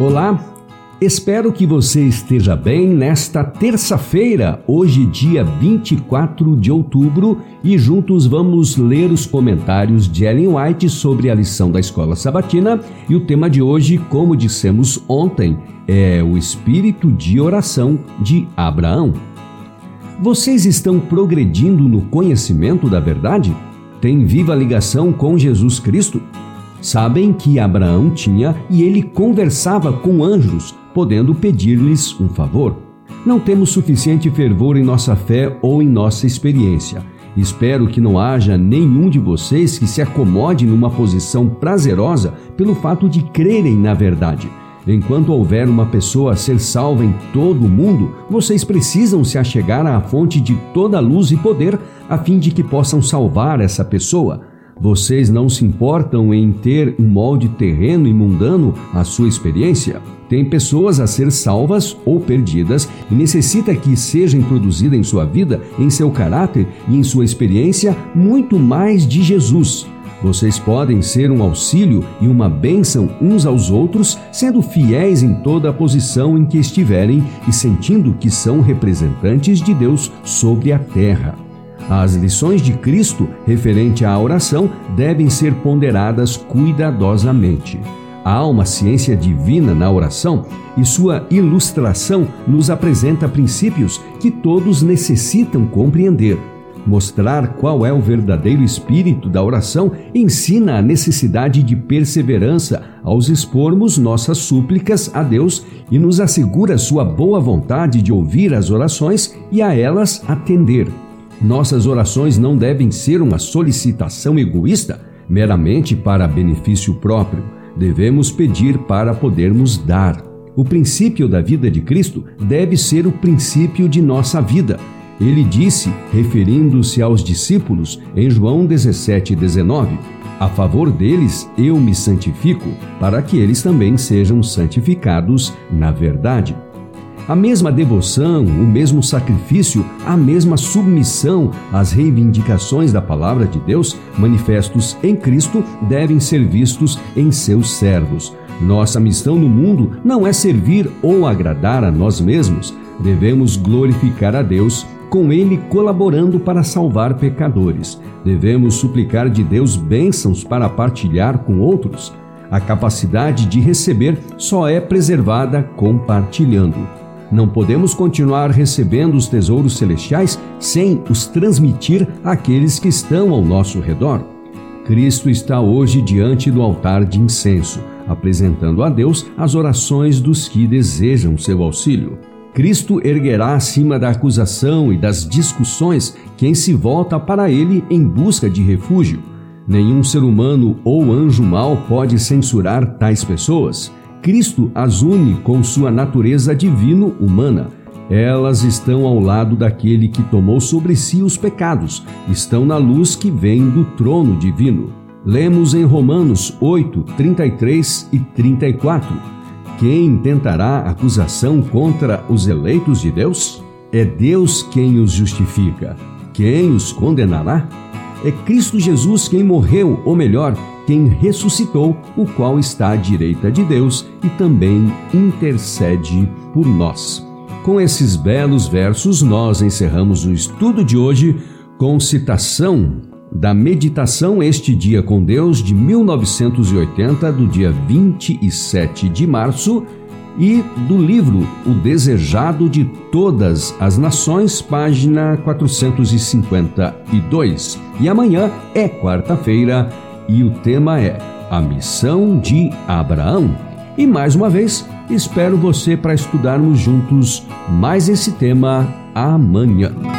Olá, espero que você esteja bem nesta terça-feira, hoje, dia 24 de outubro, e juntos vamos ler os comentários de Ellen White sobre a lição da escola sabatina. E o tema de hoje, como dissemos ontem, é o espírito de oração de Abraão. Vocês estão progredindo no conhecimento da verdade? Tem viva ligação com Jesus Cristo? Sabem que Abraão tinha e ele conversava com anjos, podendo pedir-lhes um favor. Não temos suficiente fervor em nossa fé ou em nossa experiência. Espero que não haja nenhum de vocês que se acomode numa posição prazerosa pelo fato de crerem na verdade. Enquanto houver uma pessoa a ser salva em todo o mundo, vocês precisam se achegar à fonte de toda luz e poder a fim de que possam salvar essa pessoa. Vocês não se importam em ter um molde terreno e mundano à sua experiência? Tem pessoas a ser salvas ou perdidas e necessita que seja introduzida em sua vida, em seu caráter e em sua experiência muito mais de Jesus. Vocês podem ser um auxílio e uma bênção uns aos outros, sendo fiéis em toda a posição em que estiverem e sentindo que são representantes de Deus sobre a terra. As lições de Cristo referente à oração devem ser ponderadas cuidadosamente. Há uma ciência divina na oração e sua ilustração nos apresenta princípios que todos necessitam compreender. Mostrar qual é o verdadeiro espírito da oração ensina a necessidade de perseverança ao expormos nossas súplicas a Deus e nos assegura sua boa vontade de ouvir as orações e a elas atender. Nossas orações não devem ser uma solicitação egoísta, meramente para benefício próprio. Devemos pedir para podermos dar. O princípio da vida de Cristo deve ser o princípio de nossa vida. Ele disse, referindo-se aos discípulos, em João 17, 19: A favor deles eu me santifico, para que eles também sejam santificados na verdade. A mesma devoção, o mesmo sacrifício, a mesma submissão às reivindicações da palavra de Deus, manifestos em Cristo, devem ser vistos em seus servos. Nossa missão no mundo não é servir ou agradar a nós mesmos. Devemos glorificar a Deus, com Ele colaborando para salvar pecadores. Devemos suplicar de Deus bênçãos para partilhar com outros. A capacidade de receber só é preservada compartilhando. Não podemos continuar recebendo os tesouros celestiais sem os transmitir àqueles que estão ao nosso redor. Cristo está hoje diante do altar de incenso, apresentando a Deus as orações dos que desejam seu auxílio. Cristo erguerá acima da acusação e das discussões quem se volta para ele em busca de refúgio. Nenhum ser humano ou anjo mau pode censurar tais pessoas. Cristo as une com sua natureza divino-humana. Elas estão ao lado daquele que tomou sobre si os pecados, estão na luz que vem do trono divino. Lemos em Romanos 8, 33 e 34. Quem tentará acusação contra os eleitos de Deus? É Deus quem os justifica. Quem os condenará? É Cristo Jesus quem morreu, ou melhor, quem ressuscitou, o qual está à direita de Deus e também intercede por nós. Com esses belos versos, nós encerramos o estudo de hoje com citação da Meditação Este Dia com Deus de 1980, do dia 27 de março, e do livro O Desejado de Todas as Nações, página 452. E amanhã é quarta-feira e o tema é A Missão de Abraão. E mais uma vez, espero você para estudarmos juntos mais esse tema amanhã.